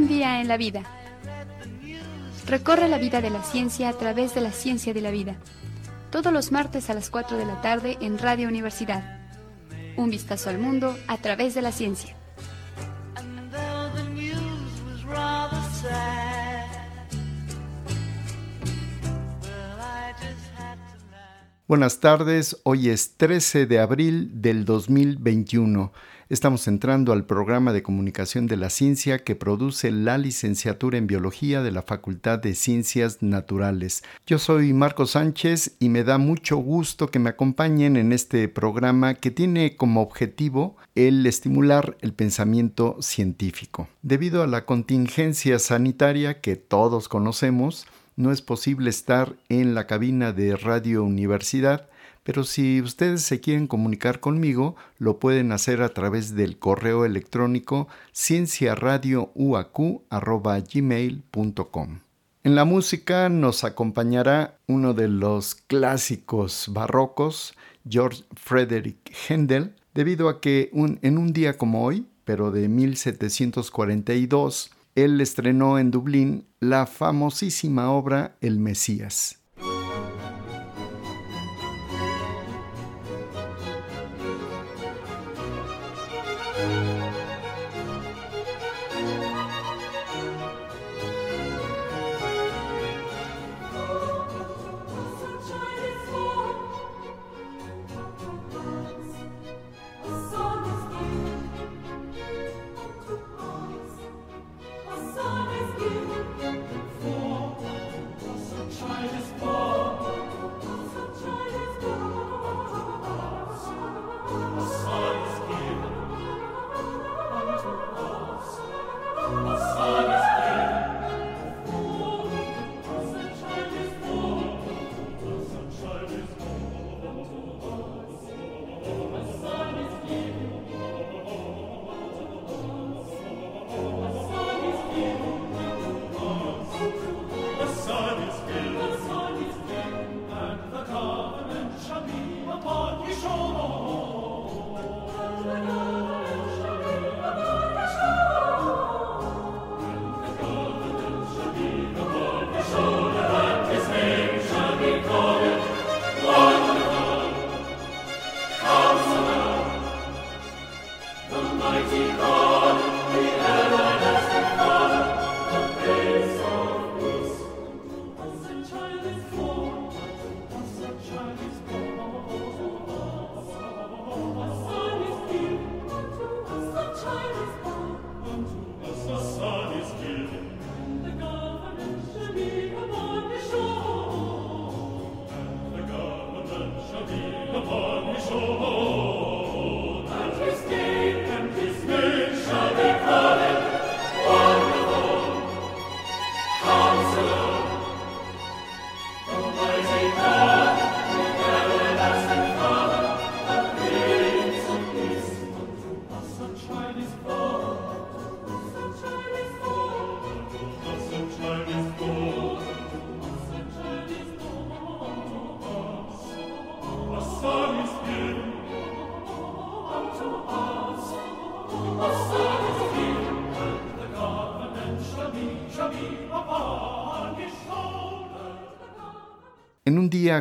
Un día en la vida. Recorre la vida de la ciencia a través de la ciencia de la vida. Todos los martes a las 4 de la tarde en Radio Universidad. Un vistazo al mundo a través de la ciencia. Buenas tardes, hoy es 13 de abril del 2021. Estamos entrando al programa de comunicación de la ciencia que produce la licenciatura en biología de la Facultad de Ciencias Naturales. Yo soy Marco Sánchez y me da mucho gusto que me acompañen en este programa que tiene como objetivo el estimular el pensamiento científico. Debido a la contingencia sanitaria que todos conocemos, no es posible estar en la cabina de Radio Universidad, pero si ustedes se quieren comunicar conmigo, lo pueden hacer a través del correo electrónico cienciaradiouac.gmail.com. En la música nos acompañará uno de los clásicos barrocos, George Frederick Händel, debido a que en un día como hoy, pero de 1742, él estrenó en Dublín la famosísima obra El Mesías.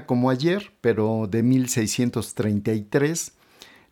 Como ayer, pero de 1633,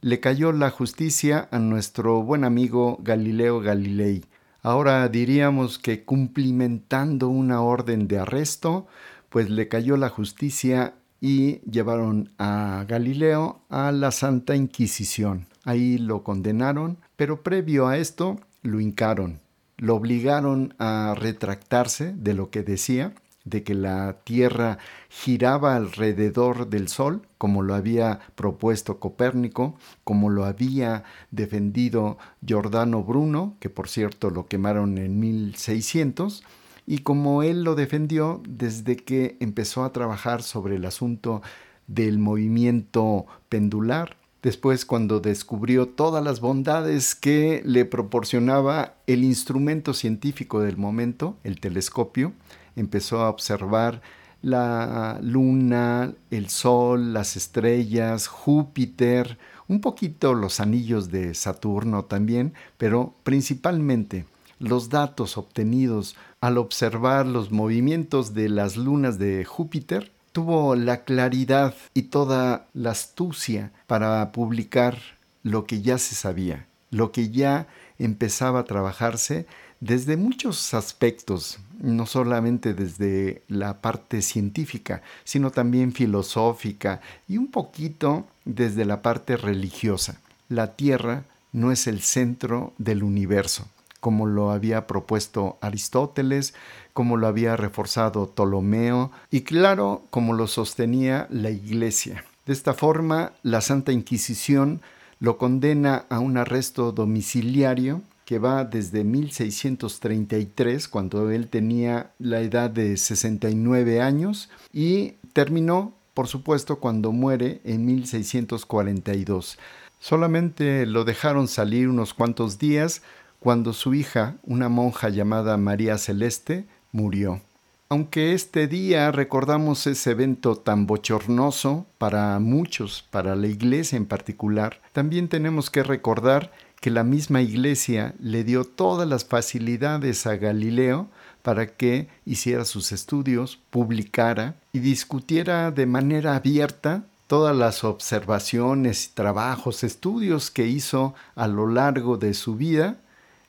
le cayó la justicia a nuestro buen amigo Galileo Galilei. Ahora diríamos que cumplimentando una orden de arresto, pues le cayó la justicia y llevaron a Galileo a la Santa Inquisición. Ahí lo condenaron, pero previo a esto lo hincaron, lo obligaron a retractarse de lo que decía de que la Tierra giraba alrededor del Sol, como lo había propuesto Copérnico, como lo había defendido Giordano Bruno, que por cierto lo quemaron en 1600, y como él lo defendió desde que empezó a trabajar sobre el asunto del movimiento pendular, después cuando descubrió todas las bondades que le proporcionaba el instrumento científico del momento, el telescopio, empezó a observar la luna, el sol, las estrellas, Júpiter, un poquito los anillos de Saturno también, pero principalmente los datos obtenidos al observar los movimientos de las lunas de Júpiter, tuvo la claridad y toda la astucia para publicar lo que ya se sabía, lo que ya empezaba a trabajarse desde muchos aspectos, no solamente desde la parte científica, sino también filosófica y un poquito desde la parte religiosa. La Tierra no es el centro del universo, como lo había propuesto Aristóteles, como lo había reforzado Ptolomeo y claro, como lo sostenía la Iglesia. De esta forma, la Santa Inquisición lo condena a un arresto domiciliario que va desde 1633, cuando él tenía la edad de 69 años, y terminó, por supuesto, cuando muere en 1642. Solamente lo dejaron salir unos cuantos días cuando su hija, una monja llamada María Celeste, murió. Aunque este día recordamos ese evento tan bochornoso para muchos, para la iglesia en particular, también tenemos que recordar que la misma iglesia le dio todas las facilidades a Galileo para que hiciera sus estudios, publicara y discutiera de manera abierta todas las observaciones, trabajos, estudios que hizo a lo largo de su vida.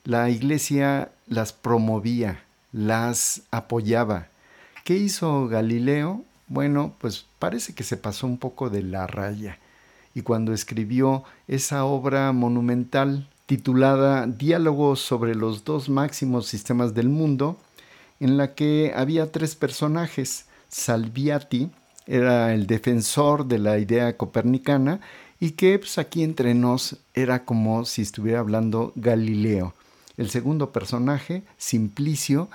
La iglesia las promovía, las apoyaba. ¿Qué hizo Galileo? Bueno, pues parece que se pasó un poco de la raya y cuando escribió esa obra monumental titulada Diálogos sobre los dos máximos sistemas del mundo, en la que había tres personajes. Salviati era el defensor de la idea copernicana y que pues, aquí entre nos era como si estuviera hablando Galileo. El segundo personaje, Simplicio,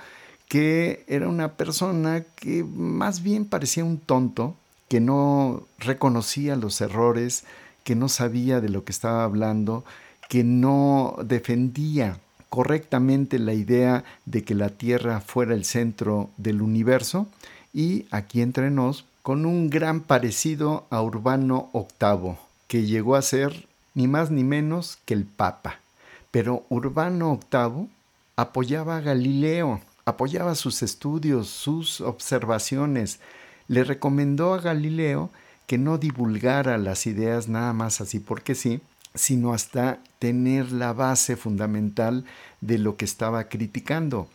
que era una persona que más bien parecía un tonto, que no reconocía los errores, que no sabía de lo que estaba hablando, que no defendía correctamente la idea de que la Tierra fuera el centro del universo y aquí entre nos con un gran parecido a Urbano VIII, que llegó a ser ni más ni menos que el Papa. Pero Urbano VIII apoyaba a Galileo, apoyaba sus estudios, sus observaciones, le recomendó a Galileo que no divulgara las ideas nada más así porque sí, sino hasta tener la base fundamental de lo que estaba criticando.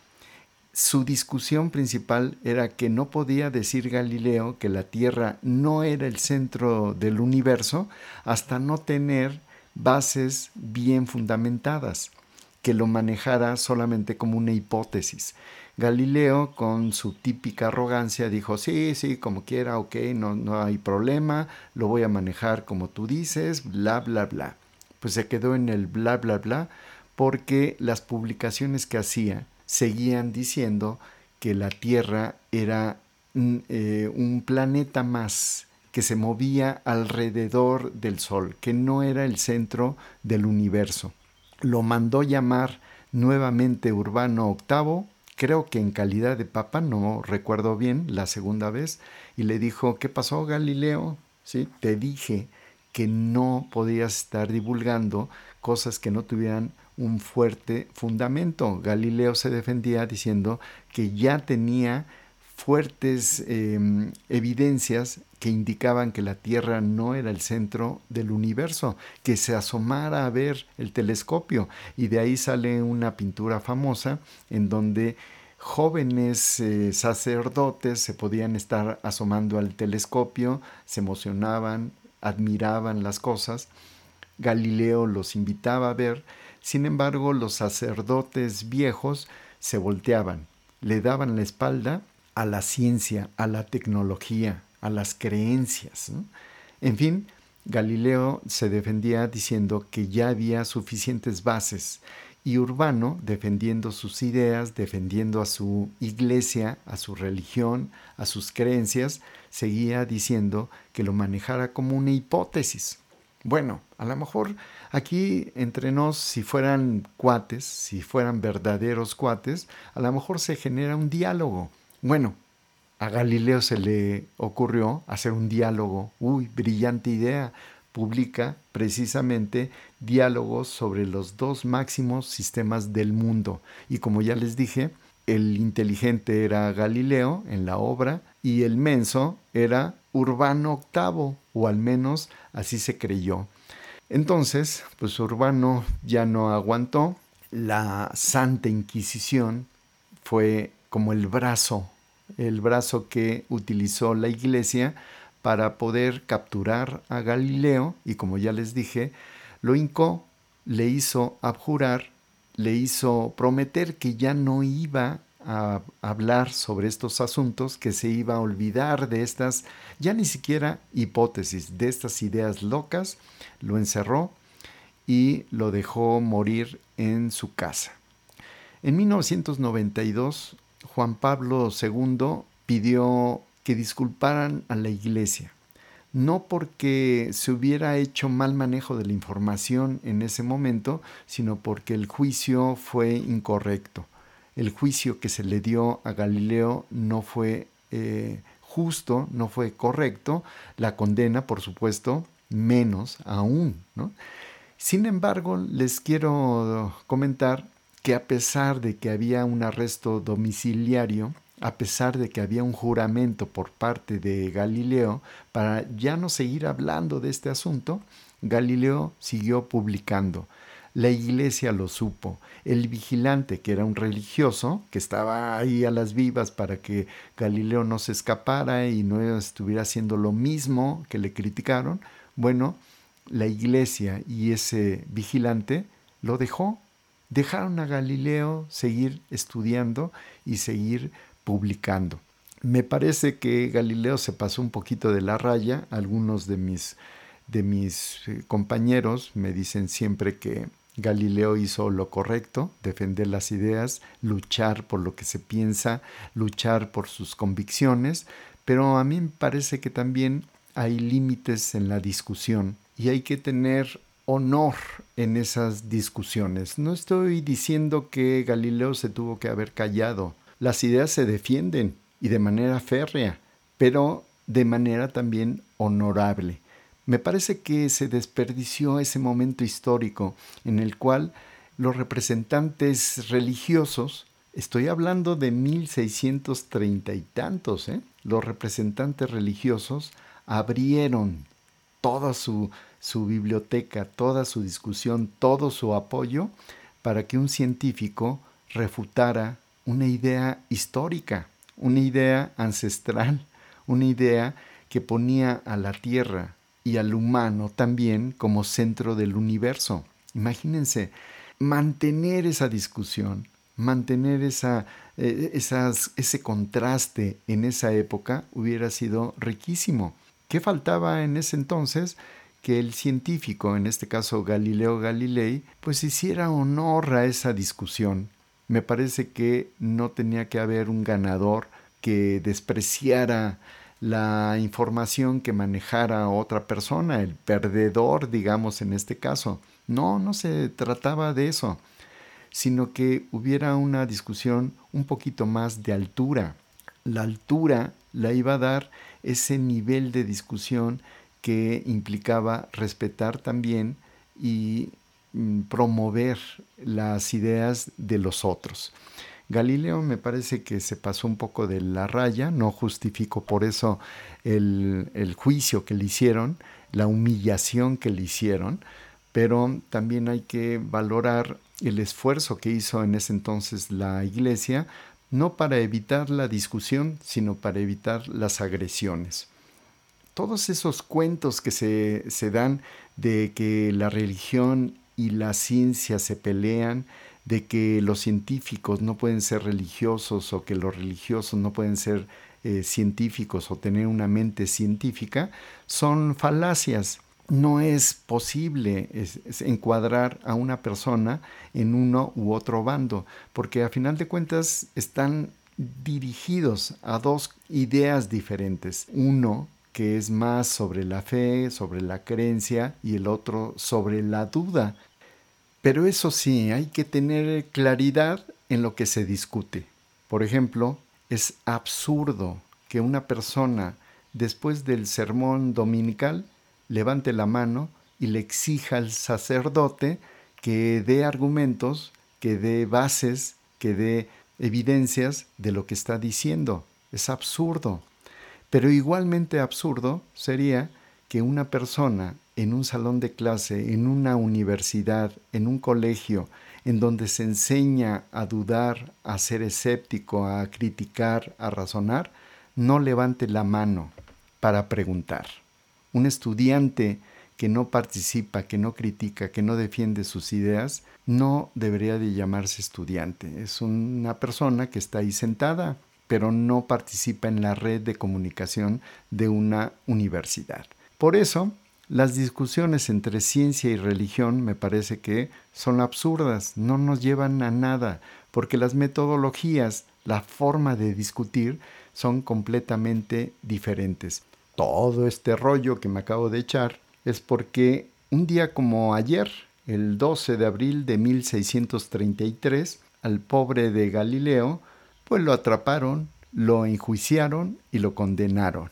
Su discusión principal era que no podía decir Galileo que la Tierra no era el centro del universo hasta no tener bases bien fundamentadas, que lo manejara solamente como una hipótesis. Galileo, con su típica arrogancia, dijo, sí, sí, como quiera, ok, no, no hay problema, lo voy a manejar como tú dices, bla, bla, bla. Pues se quedó en el bla, bla, bla, porque las publicaciones que hacía seguían diciendo que la Tierra era mm, eh, un planeta más que se movía alrededor del Sol, que no era el centro del universo. Lo mandó llamar nuevamente Urbano VIII creo que en calidad de papa, no recuerdo bien, la segunda vez, y le dijo, ¿qué pasó Galileo? ¿Sí? Te dije que no podías estar divulgando cosas que no tuvieran un fuerte fundamento. Galileo se defendía diciendo que ya tenía fuertes em, evidencias que indicaban que la Tierra no era el centro del universo, que se asomara a ver el telescopio. Y de ahí sale una pintura famosa en donde jóvenes eh, sacerdotes se podían estar asomando al telescopio, se emocionaban, admiraban las cosas. Galileo los invitaba a ver, sin embargo los sacerdotes viejos se volteaban, le daban la espalda a la ciencia, a la tecnología, a las creencias. En fin, Galileo se defendía diciendo que ya había suficientes bases y Urbano defendiendo sus ideas, defendiendo a su iglesia, a su religión, a sus creencias, seguía diciendo que lo manejara como una hipótesis. Bueno, a lo mejor aquí entre nos, si fueran cuates, si fueran verdaderos cuates, a lo mejor se genera un diálogo. Bueno, a Galileo se le ocurrió hacer un diálogo, uy, brillante idea, publica precisamente diálogos sobre los dos máximos sistemas del mundo. Y como ya les dije, el inteligente era Galileo en la obra y el menso era Urbano VIII, o al menos así se creyó. Entonces, pues Urbano ya no aguantó, la Santa Inquisición fue como el brazo, el brazo que utilizó la iglesia para poder capturar a Galileo y como ya les dije, lo hincó, le hizo abjurar, le hizo prometer que ya no iba a hablar sobre estos asuntos, que se iba a olvidar de estas, ya ni siquiera hipótesis, de estas ideas locas, lo encerró y lo dejó morir en su casa. En 1992, Juan Pablo II pidió que disculparan a la iglesia, no porque se hubiera hecho mal manejo de la información en ese momento, sino porque el juicio fue incorrecto. El juicio que se le dio a Galileo no fue eh, justo, no fue correcto. La condena, por supuesto, menos aún. Sin embargo, les quiero comentar que a pesar de que había un arresto domiciliario, a pesar de que había un juramento por parte de Galileo para ya no seguir hablando de este asunto, Galileo siguió publicando. La iglesia lo supo. El vigilante, que era un religioso, que estaba ahí a las vivas para que Galileo no se escapara y no estuviera haciendo lo mismo que le criticaron, bueno, la iglesia y ese vigilante lo dejó. Dejaron a Galileo seguir estudiando y seguir publicando. Me parece que Galileo se pasó un poquito de la raya. Algunos de mis, de mis eh, compañeros me dicen siempre que Galileo hizo lo correcto, defender las ideas, luchar por lo que se piensa, luchar por sus convicciones, pero a mí me parece que también hay límites en la discusión y hay que tener honor en esas discusiones. No estoy diciendo que Galileo se tuvo que haber callado, las ideas se defienden y de manera férrea, pero de manera también honorable. Me parece que se desperdició ese momento histórico en el cual los representantes religiosos, estoy hablando de 1630 y tantos, ¿eh? los representantes religiosos abrieron toda su, su biblioteca, toda su discusión, todo su apoyo para que un científico refutara una idea histórica, una idea ancestral, una idea que ponía a la Tierra y al humano también como centro del universo. Imagínense, mantener esa discusión, mantener esa, eh, ese contraste en esa época hubiera sido riquísimo. ¿Qué faltaba en ese entonces? Que el científico, en este caso Galileo Galilei, pues hiciera honor a esa discusión, me parece que no tenía que haber un ganador que despreciara la información que manejara otra persona, el perdedor, digamos, en este caso. No, no se trataba de eso, sino que hubiera una discusión un poquito más de altura. La altura la iba a dar ese nivel de discusión que implicaba respetar también y Mm, promover las ideas de los otros. Galileo me parece que se pasó un poco de la raya, no justifico por eso el, el, juicio que le hicieron, la humillación que le hicieron, pero también hay que valorar el esfuerzo que hizo en ese entonces la iglesia, no para evitar la discusión, sino para evitar las agresiones. Todos esos cuentos que se, se dan de que la religión y la ciencia se pelean de que los científicos no pueden ser religiosos o que los religiosos no pueden ser eh, científicos o tener una mente científica, son falacias. No es posible encuadrar a una persona en uno u otro bando, porque a final de cuentas están dirigidos a dos ideas diferentes. Uno que es más sobre la fe, sobre la creencia, y el otro sobre la duda. Pero eso sí, hay que tener claridad en lo que se discute. Por ejemplo, es absurdo que una persona después del sermón dominical levante la mano y le exija al sacerdote que dé argumentos, que dé bases, que dé evidencias de lo que está diciendo. Es absurdo. Pero igualmente absurdo sería que una persona en un salón de clase, en una universidad, en un colegio, en donde se enseña a dudar, a ser escéptico, a criticar, a razonar, no levante la mano para preguntar. Un estudiante que no participa, que no critica, que no defiende sus ideas, no debería de llamarse estudiante. Es una persona que está ahí sentada, pero no participa en la red de comunicación de una universidad. Por eso, las discusiones entre ciencia y religión me parece que son absurdas, no nos llevan a nada, porque las metodologías, la forma de discutir son completamente diferentes. Todo este rollo que me acabo de echar es porque un día como ayer, el 12 de abril de 1633, al pobre de Galileo, pues lo atraparon, lo enjuiciaron y lo condenaron.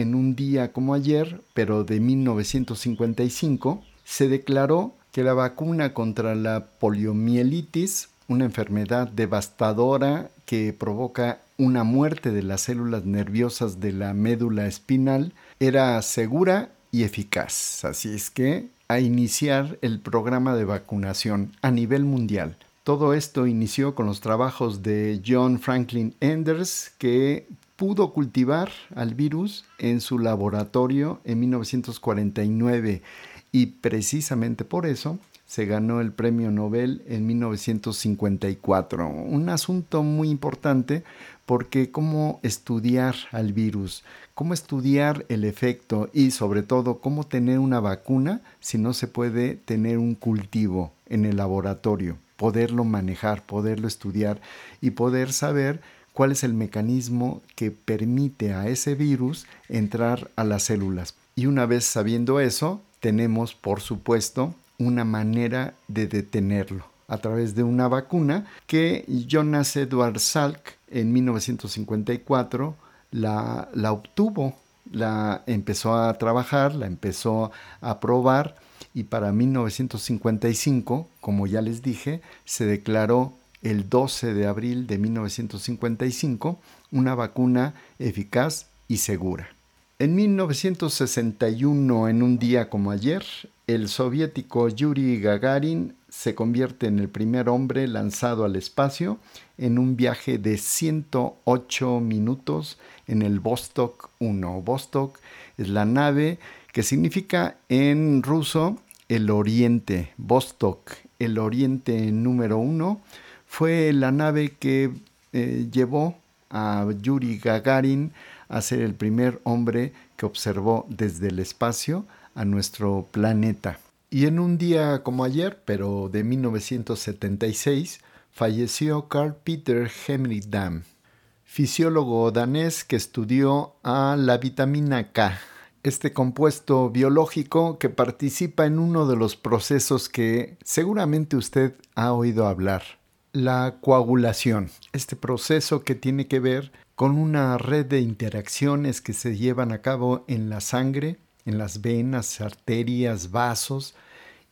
En un día como ayer, pero de 1955, se declaró que la vacuna contra la poliomielitis, una enfermedad devastadora que provoca una muerte de las células nerviosas de la médula espinal, era segura y eficaz. Así es que a iniciar el programa de vacunación a nivel mundial. Todo esto inició con los trabajos de John Franklin Enders, que pudo cultivar al virus en su laboratorio en 1949 y precisamente por eso se ganó el premio Nobel en 1954. Un asunto muy importante porque cómo estudiar al virus, cómo estudiar el efecto y sobre todo cómo tener una vacuna si no se puede tener un cultivo en el laboratorio, poderlo manejar, poderlo estudiar y poder saber cuál es el mecanismo que permite a ese virus entrar a las células. Y una vez sabiendo eso, tenemos, por supuesto, una manera de detenerlo a través de una vacuna que Jonas Edward Salk en 1954 la, la obtuvo, la empezó a trabajar, la empezó a probar y para 1955, como ya les dije, se declaró el 12 de abril de 1955 una vacuna eficaz y segura. En 1961, en un día como ayer, el soviético Yuri Gagarin se convierte en el primer hombre lanzado al espacio en un viaje de 108 minutos en el Vostok 1. Vostok es la nave que significa en ruso el oriente. Vostok, el oriente número uno, fue la nave que eh, llevó a Yuri Gagarin a ser el primer hombre que observó desde el espacio a nuestro planeta. Y en un día como ayer, pero de 1976, falleció Carl Peter Henry Dam, fisiólogo danés que estudió a la vitamina K, este compuesto biológico que participa en uno de los procesos que seguramente usted ha oído hablar, la coagulación, este proceso que tiene que ver con una red de interacciones que se llevan a cabo en la sangre, en las venas, arterias, vasos,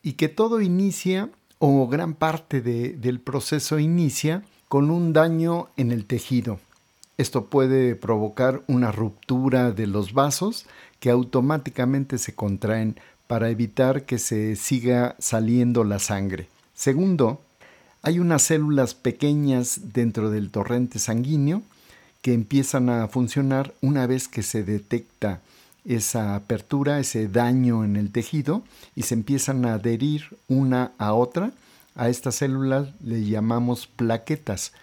y que todo inicia, o gran parte del proceso inicia, con un daño en el tejido. Esto puede provocar una ruptura de los vasos que automáticamente se contraen para evitar que se siga saliendo la sangre. Segundo, hay unas células pequeñas dentro del torrente sanguíneo que empiezan a funcionar una vez que se detecta esa apertura, ese daño en el tejido y se empiezan a adherir una a otra. A estas células le llamamos plaquetas.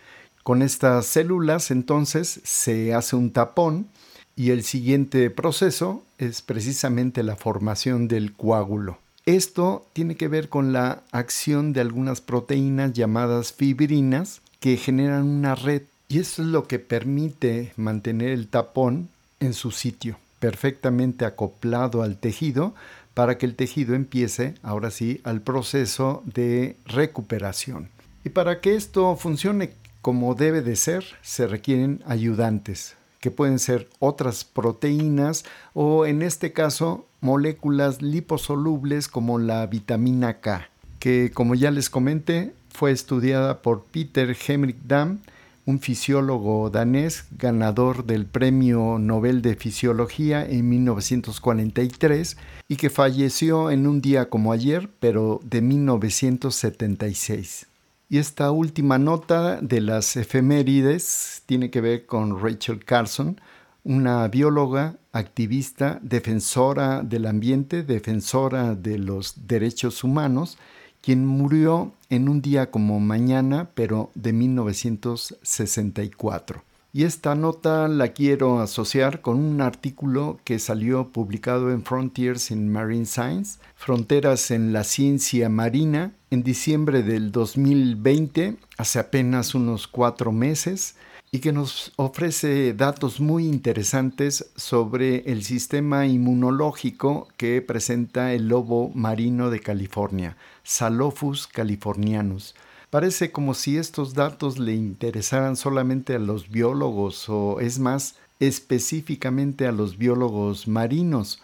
Con estas células entonces se hace un tapón y el siguiente proceso es precisamente la formación del coágulo. Esto tiene que ver con la acción de algunas proteínas llamadas fibrinas que generan una red y eso es lo que permite mantener el tapón en su sitio, perfectamente acoplado al tejido para que el tejido empiece ahora sí al proceso de recuperación. Y para que esto funcione como debe de ser, se requieren ayudantes, que pueden ser otras proteínas o en este caso moléculas liposolubles como la vitamina K, que como ya les comenté fue estudiada por Peter Hemrich Dam, un fisiólogo danés ganador del Premio Nobel de Fisiología en 1943 y que falleció en un día como ayer, pero de 1976. Y esta última nota de las efemérides tiene que ver con Rachel Carson, una bióloga, activista, defensora del ambiente, defensora de los derechos humanos, quien murió en un día como mañana, pero de 1964. Y esta nota la quiero asociar con un artículo que salió publicado en Frontiers in Marine Science, Fronteras en la Ciencia Marina, en diciembre del 2020, hace apenas unos cuatro meses, y que nos ofrece datos muy interesantes sobre el sistema inmunológico que presenta el lobo marino de California, Salophus californianus. Parece como si estos datos le interesaran solamente a los biólogos o es más específicamente a los biólogos marinos,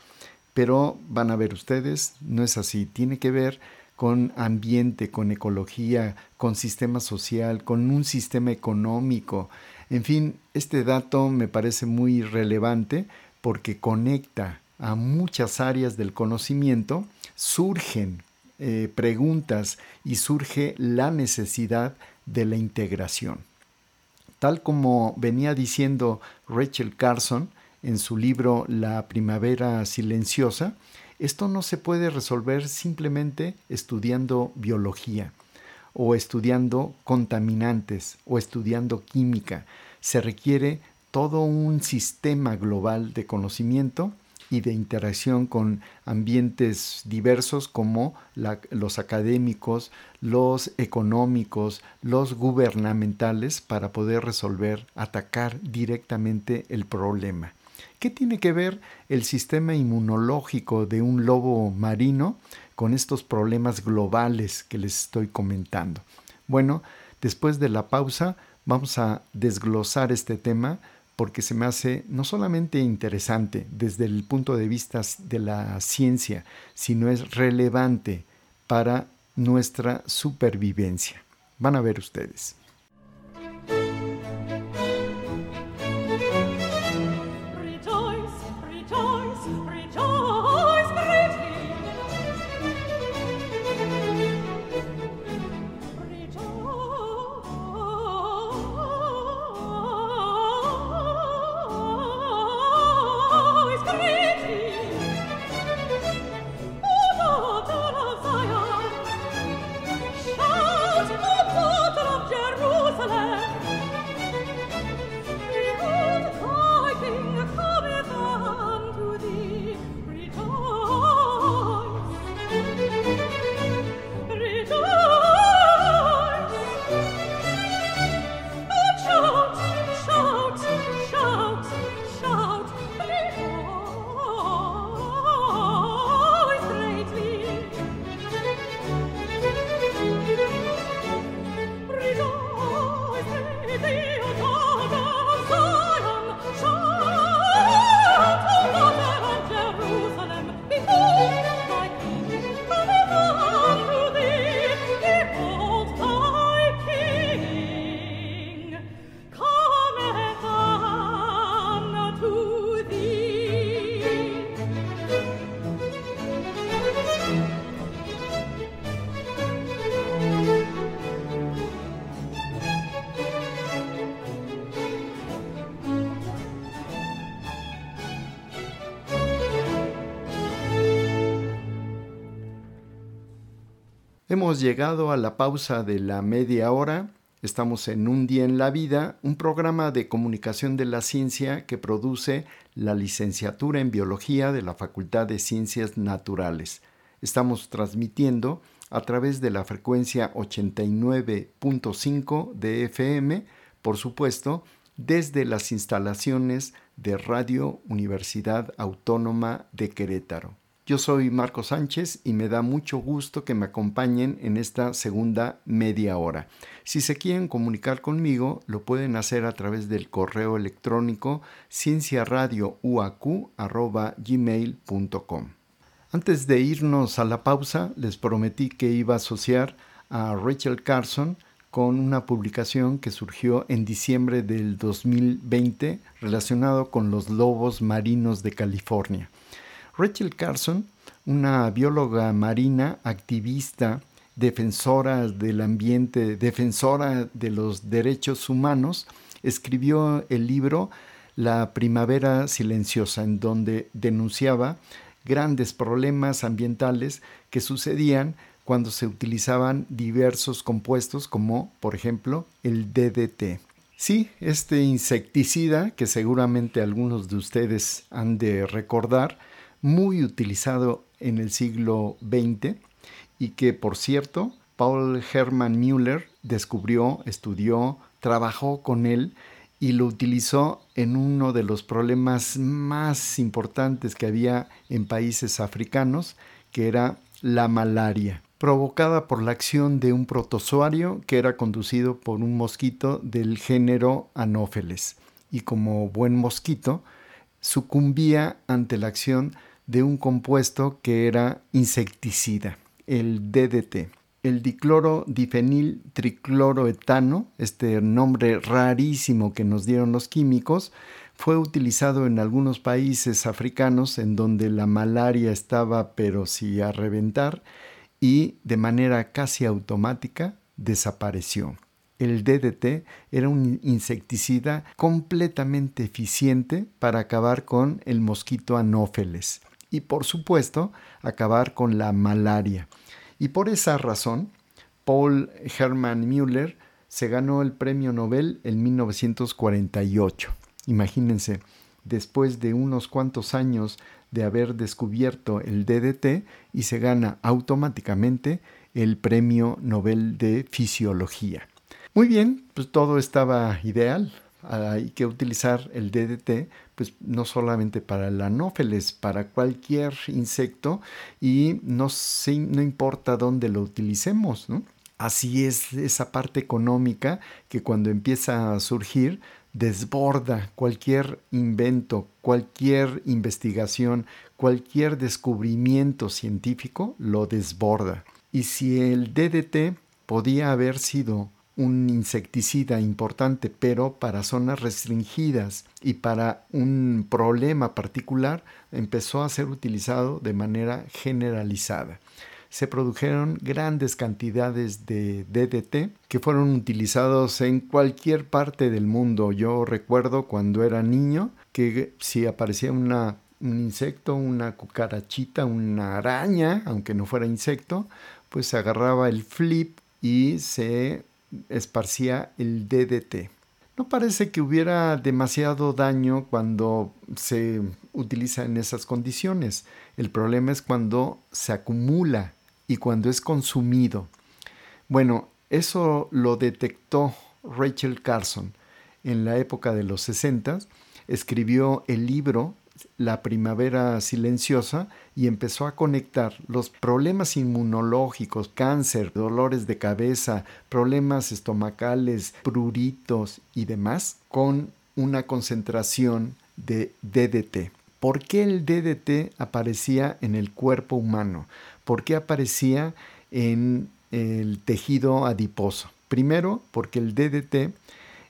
pero van a ver ustedes, no es así, tiene que ver con ambiente, con ecología, con sistema social, con un sistema económico. En fin, este dato me parece muy relevante porque conecta a muchas áreas del conocimiento, surgen eh, preguntas y surge la necesidad de la integración. Tal como venía diciendo Rachel Carson en su libro La primavera silenciosa, esto no se puede resolver simplemente estudiando biología o estudiando contaminantes o estudiando química. Se requiere todo un sistema global de conocimiento y de interacción con ambientes diversos como los académicos, los económicos, los gubernamentales para poder resolver, atacar directamente el problema. ¿Qué tiene que ver el sistema inmunológico de un lobo marino con estos problemas globales que les estoy comentando. Bueno, después de la pausa vamos a desglosar este tema porque se me hace no solamente interesante desde el punto de vista de la ciencia, sino es relevante para nuestra supervivencia. Van a ver ustedes. Hemos llegado a la pausa de la media hora. Estamos en Un día en la vida, un programa de comunicación de la ciencia que produce la licenciatura en biología de la Facultad de Ciencias Naturales. Estamos transmitiendo a través de la frecuencia 89.5 de FM, por supuesto, desde las instalaciones de Radio Universidad Autónoma de Querétaro. Yo soy Marco Sánchez y me da mucho gusto que me acompañen en esta segunda media hora. Si se quieren comunicar conmigo, lo pueden hacer a través del correo electrónico cienciaradiouacu.gmail.com. Antes de irnos a la pausa, les prometí que iba a asociar a Rachel Carson con una publicación que surgió en diciembre del 2020 relacionado con los lobos marinos de California. Rachel Carson, una bióloga marina, activista, defensora del ambiente, defensora de los derechos humanos, escribió el libro La Primavera Silenciosa, en donde denunciaba grandes problemas ambientales que sucedían cuando se utilizaban diversos compuestos como, por ejemplo, el DDT. Sí, este insecticida, que seguramente algunos de ustedes han de recordar, muy utilizado en el siglo XX y que, por cierto, Paul Hermann Müller descubrió, estudió, trabajó con él y lo utilizó en uno de los problemas más importantes que había en países africanos, que era la malaria, provocada por la acción de un protozoario que era conducido por un mosquito del género Anopheles. Y como buen mosquito, sucumbía ante la acción de un compuesto que era insecticida, el DDT. El dicloro difenil tricloroetano, este nombre rarísimo que nos dieron los químicos, fue utilizado en algunos países africanos en donde la malaria estaba pero sí a reventar y de manera casi automática desapareció. El DDT era un insecticida completamente eficiente para acabar con el mosquito anófeles y por supuesto acabar con la malaria. Y por esa razón, Paul Hermann Müller se ganó el premio Nobel en 1948. Imagínense, después de unos cuantos años de haber descubierto el DDT y se gana automáticamente el premio Nobel de Fisiología. Muy bien, pues todo estaba ideal hay que utilizar el DDT, pues no solamente para el anófeles, para cualquier insecto y no, no importa dónde lo utilicemos, Así es esa parte económica que cuando empieza a surgir desborda cualquier invento, cualquier investigación, cualquier descubrimiento científico, lo desborda. Y si el DDT podía haber sido un insecticida importante, pero para zonas restringidas y para un problema particular, empezó a ser utilizado de manera generalizada. Se produjeron grandes cantidades de DDT que fueron utilizados en cualquier parte del mundo. Yo recuerdo cuando era niño que si aparecía un insecto, una cucarachita, una araña, aunque no fuera insecto, pues se agarraba el flip y se esparcía el DDT. No parece que hubiera demasiado daño cuando se utiliza en esas condiciones. El problema es cuando se acumula y cuando es consumido. Bueno, eso lo detectó Rachel Carson en la época de los 60. Escribió el libro la primavera silenciosa y empezó a conectar los problemas inmunológicos, cáncer, dolores de cabeza, problemas estomacales, pruritos y demás con una concentración de DDT. ¿Por qué el DDT aparecía en el cuerpo humano? ¿Por qué aparecía en el tejido adiposo? Primero, porque el DDT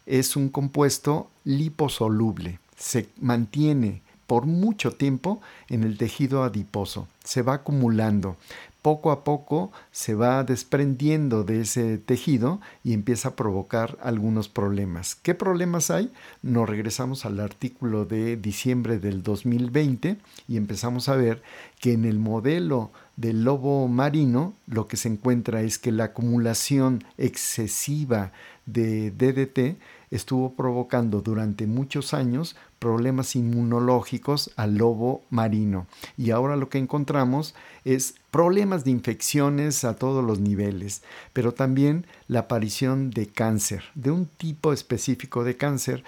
es un compuesto liposoluble, se mantiene por mucho tiempo en el tejido adiposo. Se va acumulando. Poco a poco se va desprendiendo de ese tejido y empieza a provocar algunos problemas. ¿Qué problemas hay? Nos regresamos al artículo de diciembre del 2020 y empezamos a ver que en el modelo del lobo marino lo que se encuentra es que la acumulación excesiva de DDT estuvo provocando durante muchos años problemas inmunológicos al lobo marino. Y ahora lo que encontramos es problemas de infecciones a todos los niveles, pero también la aparición de cáncer, de un tipo específico de cáncer.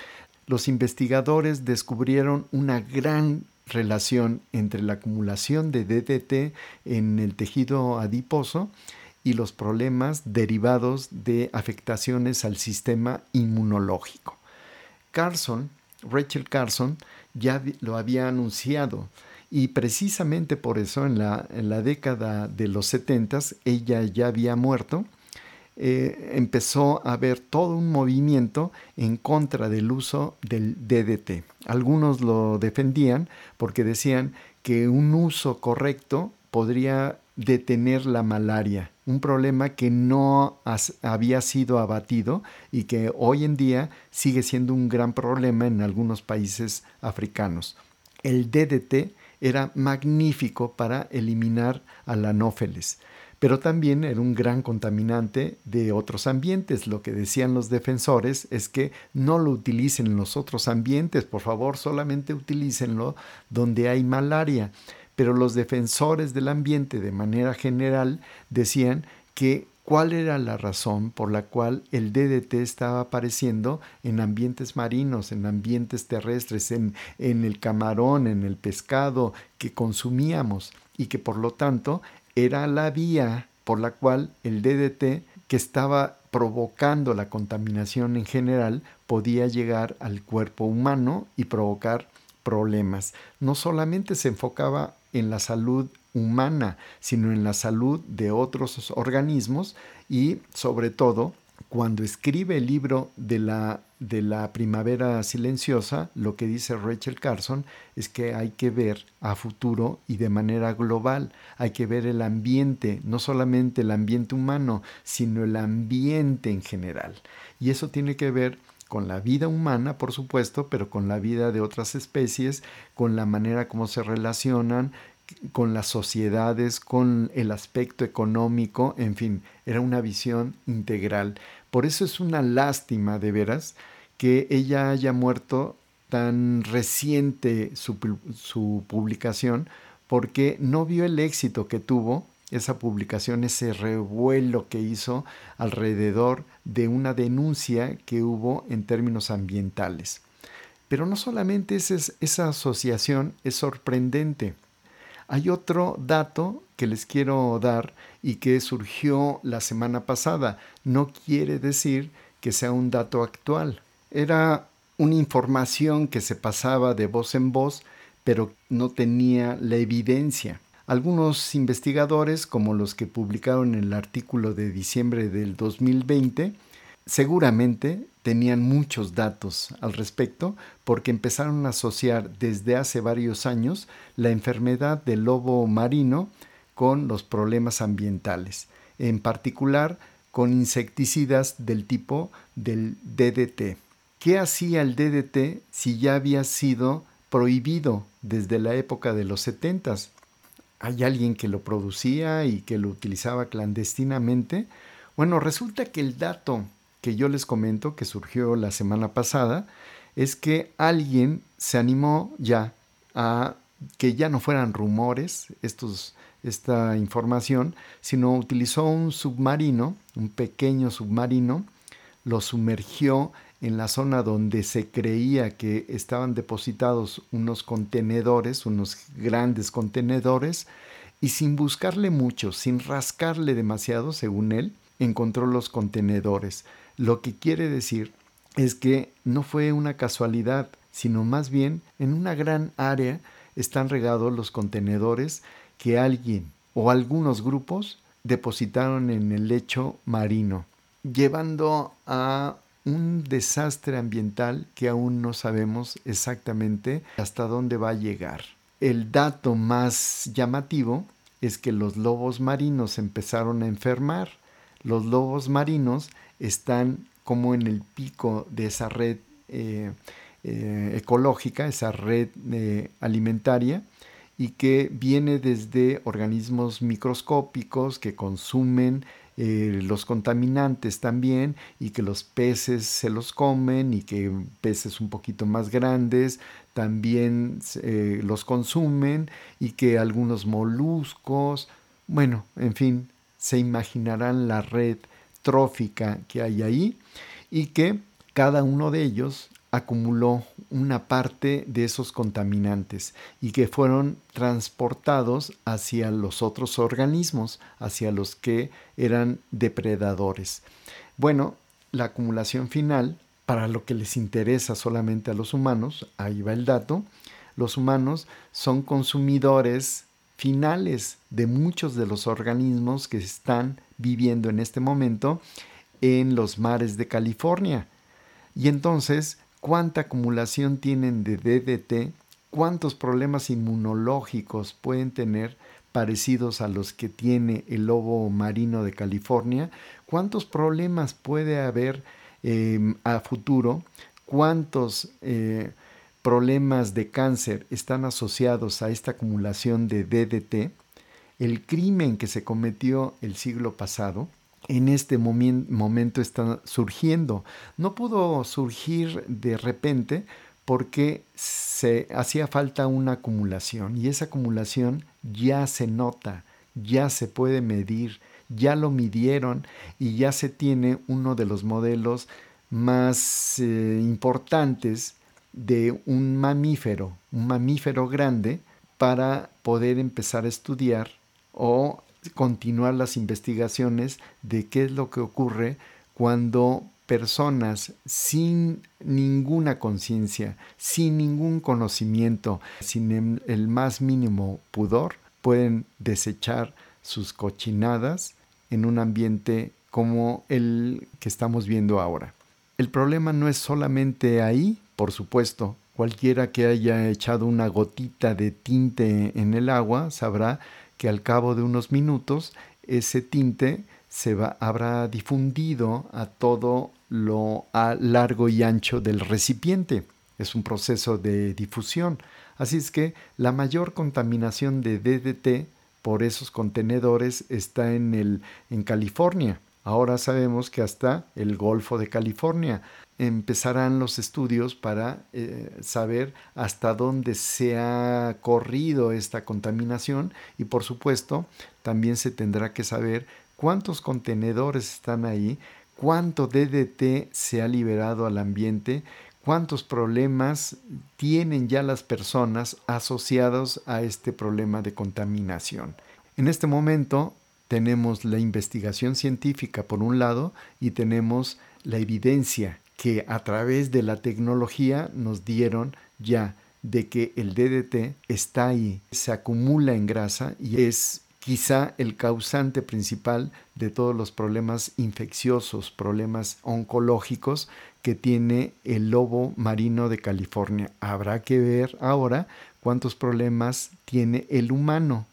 Los investigadores descubrieron una gran relación entre la acumulación de DDT en el tejido adiposo y los problemas derivados de afectaciones al sistema inmunológico. Carson, Rachel Carson, ya lo había anunciado y precisamente por eso en la, en la década de los 70 ella ya había muerto. Eh, empezó a haber todo un movimiento en contra del uso del DDT. Algunos lo defendían porque decían que un uso correcto podría detener la malaria, un problema que no había sido abatido y que hoy en día sigue siendo un gran problema en algunos países africanos. El DDT era magnífico para eliminar al anófeles, pero también era un gran contaminante de otros ambientes. Lo que decían los defensores es que no lo utilicen en los otros ambientes, por favor, solamente utilícenlo donde hay malaria pero los defensores del ambiente de manera general decían que cuál era la razón por la cual el DDT estaba apareciendo en ambientes marinos, en ambientes terrestres, en, el camarón, en el pescado que consumíamos y que por lo tanto era la vía por la cual el DDT que estaba provocando la contaminación en general podía llegar al cuerpo humano y provocar problemas. No solamente se enfocaba en la salud humana, sino en la salud de otros organismos y sobre todo cuando escribe el libro de la, de la primavera silenciosa, lo que dice Rachel Carson es que hay que ver a futuro y de manera global, hay que ver el ambiente, no solamente el ambiente humano, sino el ambiente en general. Y eso tiene que ver con la vida humana, por supuesto, pero con la vida de otras especies, con la manera como se relacionan, con las sociedades, con el aspecto económico, en fin, era una visión integral. Por eso es una lástima, de veras, que ella haya muerto tan reciente su, su publicación, porque no vio el éxito que tuvo esa publicación, ese revuelo que hizo alrededor de una denuncia que hubo en términos ambientales. Pero no solamente esa asociación es sorprendente. Hay otro dato que les quiero dar y que surgió la semana pasada. No quiere decir que sea un dato actual. Era una información que se pasaba de voz en voz, pero no tenía la evidencia. Algunos investigadores, como los que publicaron el artículo de diciembre del 2020, seguramente tenían muchos datos al respecto porque empezaron a asociar desde hace varios años la enfermedad del lobo marino con los problemas ambientales, en particular con insecticidas del tipo del DDT. ¿Qué hacía el DDT si ya había sido prohibido desde la época de los 70? ¿Hay alguien que lo producía y que lo utilizaba clandestinamente? Bueno, resulta que el dato que yo les comento que surgió la semana pasada es que alguien se animó ya a que ya no fueran rumores estos, esta información, sino utilizó un submarino, un pequeño submarino, lo sumergió en la zona donde se creía que estaban depositados unos contenedores, unos grandes contenedores, y sin buscarle mucho, sin rascarle demasiado, según él, encontró los contenedores. Lo que quiere decir es que no fue una casualidad, sino más bien en una gran área están regados los contenedores que alguien o algunos grupos depositaron en el lecho marino, llevando a un desastre ambiental que aún no sabemos exactamente hasta dónde va a llegar. El dato más llamativo es que los lobos marinos empezaron a enfermar. Los lobos marinos están como en el pico de esa red eh, eh, ecológica, esa red eh, alimentaria, y que viene desde organismos microscópicos que consumen los contaminantes también y que los peces se los comen y que peces un poquito más grandes también los consumen y que algunos moluscos, bueno, en fin, se imaginarán la red trófica que hay ahí y que cada uno de ellos acumuló una parte de esos contaminantes y que fueron transportados hacia los otros organismos, hacia los que eran depredadores. Bueno, la acumulación final, para lo que les interesa solamente a los humanos, ahí va el dato, los humanos son consumidores finales de muchos de los organismos que están viviendo en este momento en los mares de California. Y entonces, ¿cuánta acumulación tienen de DDT? ¿Cuántos problemas inmunológicos pueden tener parecidos a los que tiene el lobo marino de California? ¿Cuántos problemas puede haber em, a futuro? ¿Cuántos eh, problemas de cáncer están asociados a esta acumulación de DDT? el crimen que se cometió el siglo pasado, en este momento está surgiendo. No pudo surgir de repente porque se hacía falta una acumulación y esa acumulación ya se nota, ya se puede medir, ya lo midieron y ya se tiene uno de los modelos más eh, importantes de un mamífero, un mamífero grande, para poder empezar a estudiar o continuar las investigaciones de qué es lo que ocurre cuando personas sin ninguna conciencia, sin ningún conocimiento, sin el más mínimo pudor, pueden desechar sus cochinadas en un ambiente como el que estamos viendo ahora. El problema no es solamente ahí, por supuesto. Cualquiera que haya echado una gotita de tinte en el agua sabrá que al cabo de unos minutos ese tinte se va, habrá difundido a todo lo largo y ancho del recipiente. Es un proceso de difusión. Así es que la mayor contaminación de DDT por esos contenedores está en, el, en California. Ahora sabemos que hasta el Golfo de California empezarán los estudios para eh, saber hasta dónde se ha corrido esta contaminación y por supuesto también se tendrá que saber cuántos contenedores están ahí, cuánto DDT se ha liberado al ambiente, cuántos problemas tienen ya las personas asociados a este problema de contaminación. En este momento tenemos la investigación científica por un lado y tenemos la evidencia que a través de la tecnología nos dieron ya de que el DDT está ahí, se acumula en grasa y es quizá el causante principal de todos los problemas infecciosos, problemas oncológicos que tiene el lobo marino de California. Habrá que ver ahora cuántos problemas tiene el humano.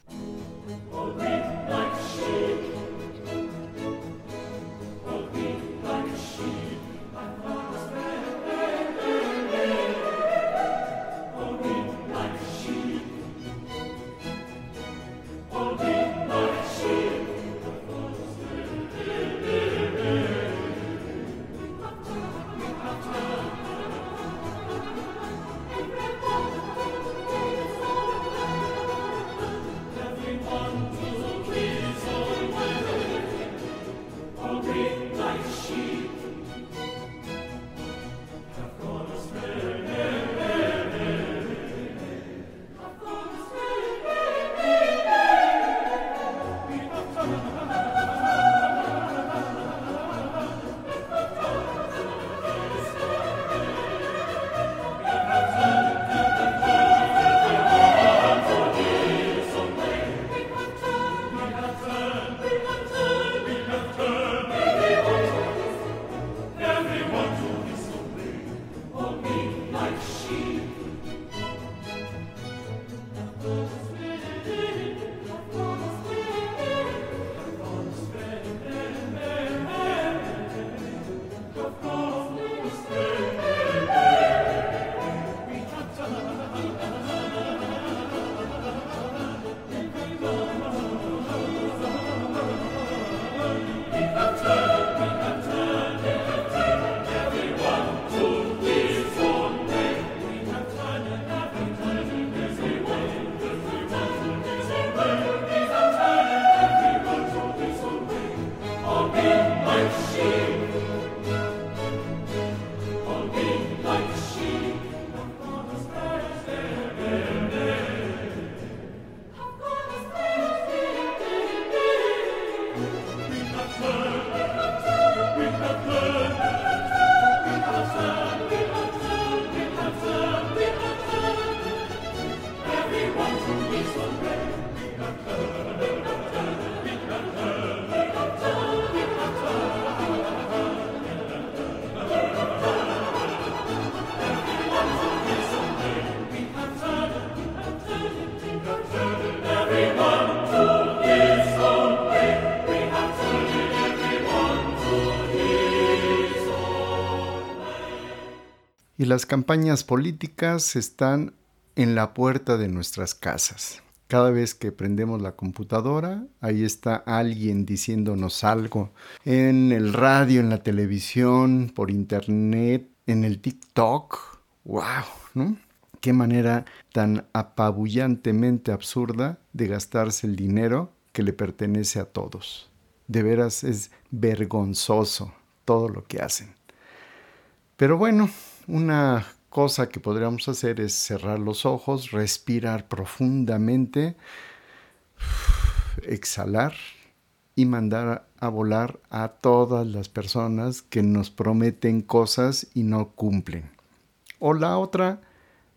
Las campañas políticas están en la puerta de nuestras casas. Cada vez que prendemos la computadora, ahí está alguien diciéndonos algo. En el radio, en la televisión, por internet, en el TikTok. ¡Wow! Qué manera tan apabullantemente absurda de gastarse el dinero que le pertenece a todos. De veras es vergonzoso todo lo que hacen. Pero bueno, una cosa que podríamos hacer es cerrar los ojos, respirar profundamente, exhalar y mandar a volar a todas las personas que nos prometen cosas y no cumplen. O la otra,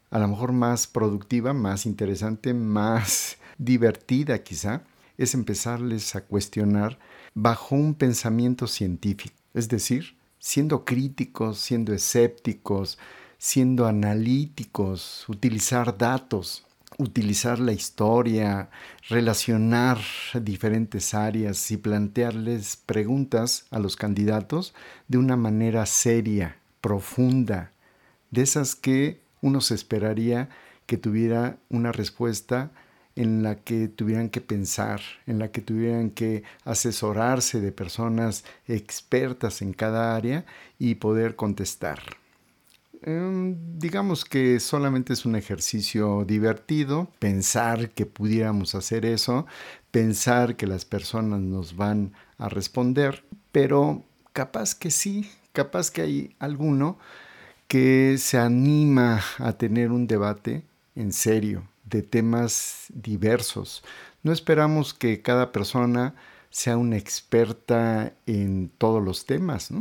a lo mejor más productiva, más interesante, más divertida quizá, es empezarles a cuestionar bajo un pensamiento científico. Es decir, siendo críticos, siendo escépticos, siendo analíticos, utilizar datos, utilizar la historia, relacionar diferentes áreas y plantearles preguntas a los candidatos de una manera seria, profunda, de esas que uno se esperaría que tuviera una respuesta en la que tuvieran que pensar, en la que tuvieran que asesorarse de personas expertas en cada área y poder contestar. Em, digamos que solamente es un ejercicio divertido, pensar que pudiéramos hacer eso, pensar que las personas nos van a responder, pero capaz que sí, capaz que hay alguno que se anima a tener un debate en serio de temas diversos. No esperamos que cada persona sea una experta en todos los temas.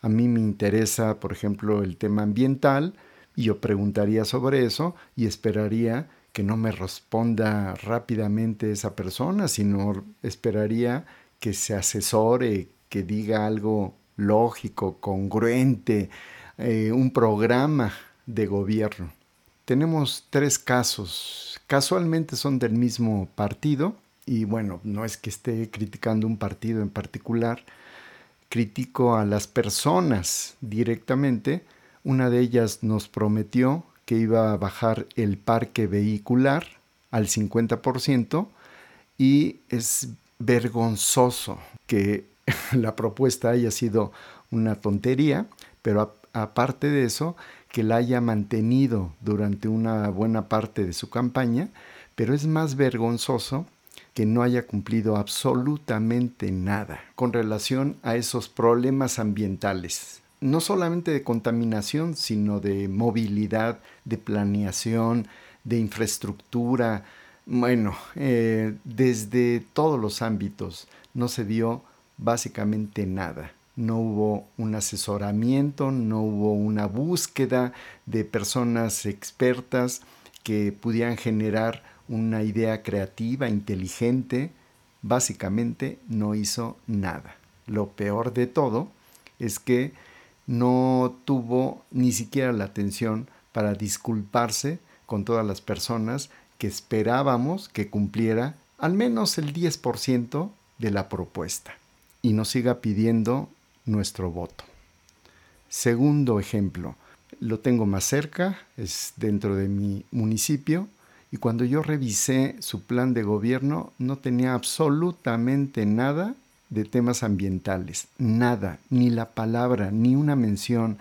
A mí me interesa, por ejemplo, el tema ambiental y yo preguntaría sobre eso y esperaría que no me responda rápidamente esa persona, sino esperaría que se asesore, que diga algo lógico, congruente, eh, un programa de gobierno. Tenemos tres casos, casualmente son del mismo partido y bueno, no es que esté criticando un partido en particular, critico a las personas directamente. Una de ellas nos prometió que iba a bajar el parque vehicular al 50% y es vergonzoso que la propuesta haya sido una tontería, pero aparte de eso, que la haya mantenido durante una buena parte de su campaña, pero es más vergonzoso que no haya cumplido absolutamente nada con relación a esos problemas ambientales, no solamente de contaminación, sino de movilidad, de planeación, de infraestructura, bueno, eh, desde todos los ámbitos no se dio básicamente nada no hubo un asesoramiento, no hubo una búsqueda de personas expertas que pudieran generar una idea creativa, inteligente, básicamente no hizo nada. Lo peor de todo es que no tuvo ni siquiera la atención para disculparse con todas las personas que esperábamos que cumpliera al menos el 10% de la propuesta y nos siga pidiendo nuestro voto. Segundo ejemplo, lo tengo más cerca, es dentro de mi municipio, y cuando yo revisé su plan de gobierno no tenía absolutamente nada de temas ambientales, nada, ni la palabra, ni una mención,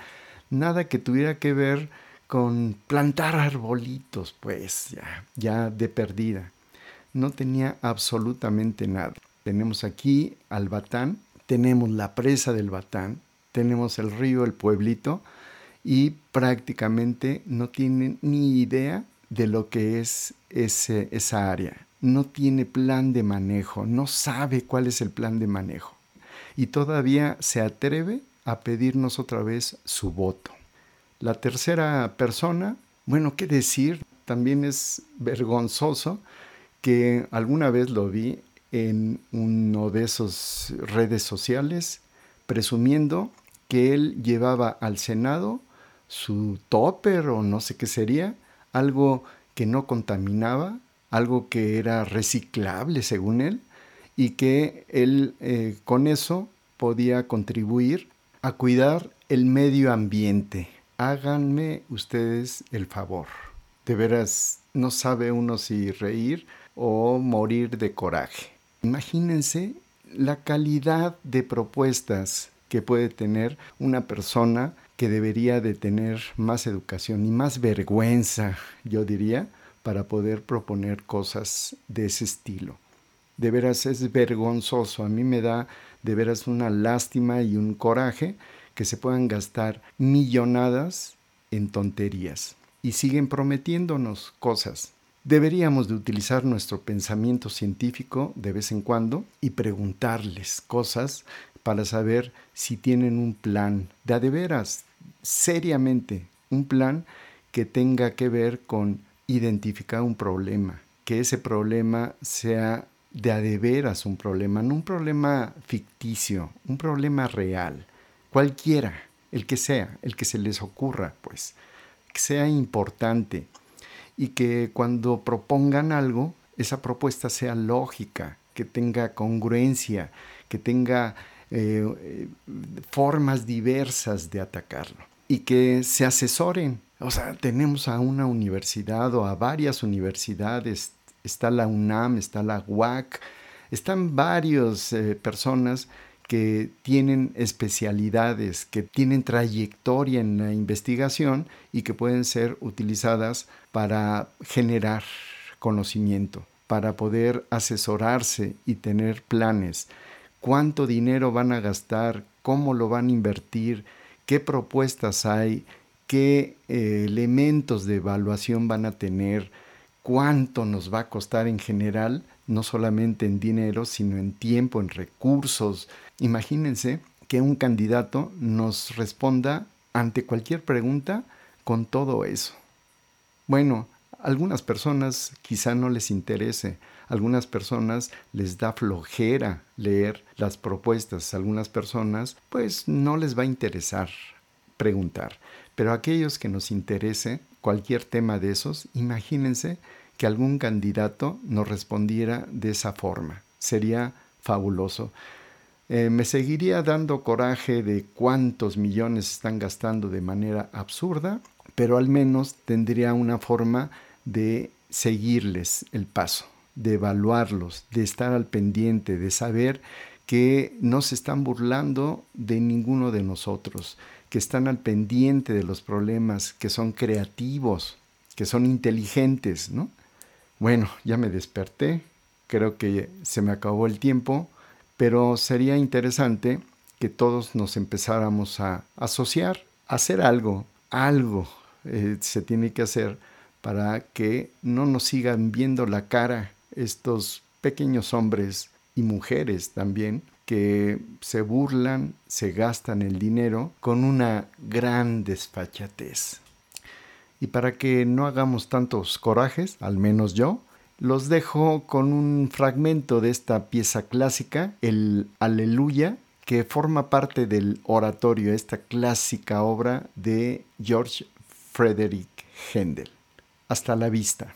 nada que tuviera que ver con plantar arbolitos, pues ya, ya de perdida. No tenía absolutamente nada. Tenemos aquí al Batán, tenemos la presa del Batán, tenemos el río, el pueblito, y prácticamente no tienen ni idea de lo que es ese, esa área. No tiene plan de manejo, no sabe cuál es el plan de manejo. Y todavía se atreve a pedirnos otra vez su voto. La tercera persona, bueno, qué decir, también es vergonzoso que alguna vez lo vi en uno de esos redes sociales presumiendo que él llevaba al Senado su topper o no sé qué sería, algo que no contaminaba, algo que era reciclable según él, y que él eh, con eso podía contribuir a cuidar el medio ambiente. Háganme ustedes el favor. De veras, no sabe uno si reír o morir de coraje. Imagínense la calidad de propuestas que puede tener una persona que debería de tener más educación y más vergüenza, yo diría, para poder proponer cosas de ese estilo. De veras es vergonzoso, a mí me da de veras una lástima y un coraje que se puedan gastar millonadas en tonterías y siguen prometiéndonos cosas Deberíamos de utilizar nuestro pensamiento científico de vez en cuando y preguntarles cosas para saber si tienen un plan de a de veras, seriamente, un plan que tenga que ver con identificar un problema, que ese problema sea de a de veras un problema, no un problema ficticio, un problema real, cualquiera, el que sea, el que se les ocurra, pues, que sea importante y que cuando propongan algo, esa propuesta sea lógica, que tenga congruencia, que tenga eh, formas diversas de atacarlo y que se asesoren. O sea, tenemos a una universidad o a varias universidades está la UNAM, está la UAC, están varias eh, personas que tienen especialidades, que tienen trayectoria en la investigación y que pueden ser utilizadas para generar conocimiento, para poder asesorarse y tener planes. ¿Cuánto dinero van a gastar? ¿Cómo lo van a invertir? ¿Qué propuestas hay? ¿Qué eh, elementos de evaluación van a tener? ¿Cuánto nos va a costar en general? No solamente en dinero, sino en tiempo, en recursos. Imagínense que un candidato nos responda ante cualquier pregunta con todo eso. Bueno, a algunas personas quizá no les interese, a algunas personas les da flojera leer las propuestas, a algunas personas pues no les va a interesar preguntar, pero a aquellos que nos interese cualquier tema de esos, imagínense que algún candidato nos respondiera de esa forma. Sería fabuloso. Eh, me seguiría dando coraje de cuántos millones están gastando de manera absurda, pero al menos tendría una forma de seguirles el paso, de evaluarlos, de estar al pendiente, de saber que no se están burlando de ninguno de nosotros, que están al pendiente de los problemas, que son creativos, que son inteligentes, ¿no? Bueno, ya me desperté, creo que se me acabó el tiempo, pero sería interesante que todos nos empezáramos a asociar, a hacer algo, algo eh, se tiene que hacer para que no nos sigan viendo la cara estos pequeños hombres y mujeres también que se burlan, se gastan el dinero con una gran desfachatez. Y para que no hagamos tantos corajes, al menos yo, los dejo con un fragmento de esta pieza clásica, el Aleluya, que forma parte del oratorio, esta clásica obra de George Frederick Händel. Hasta la vista.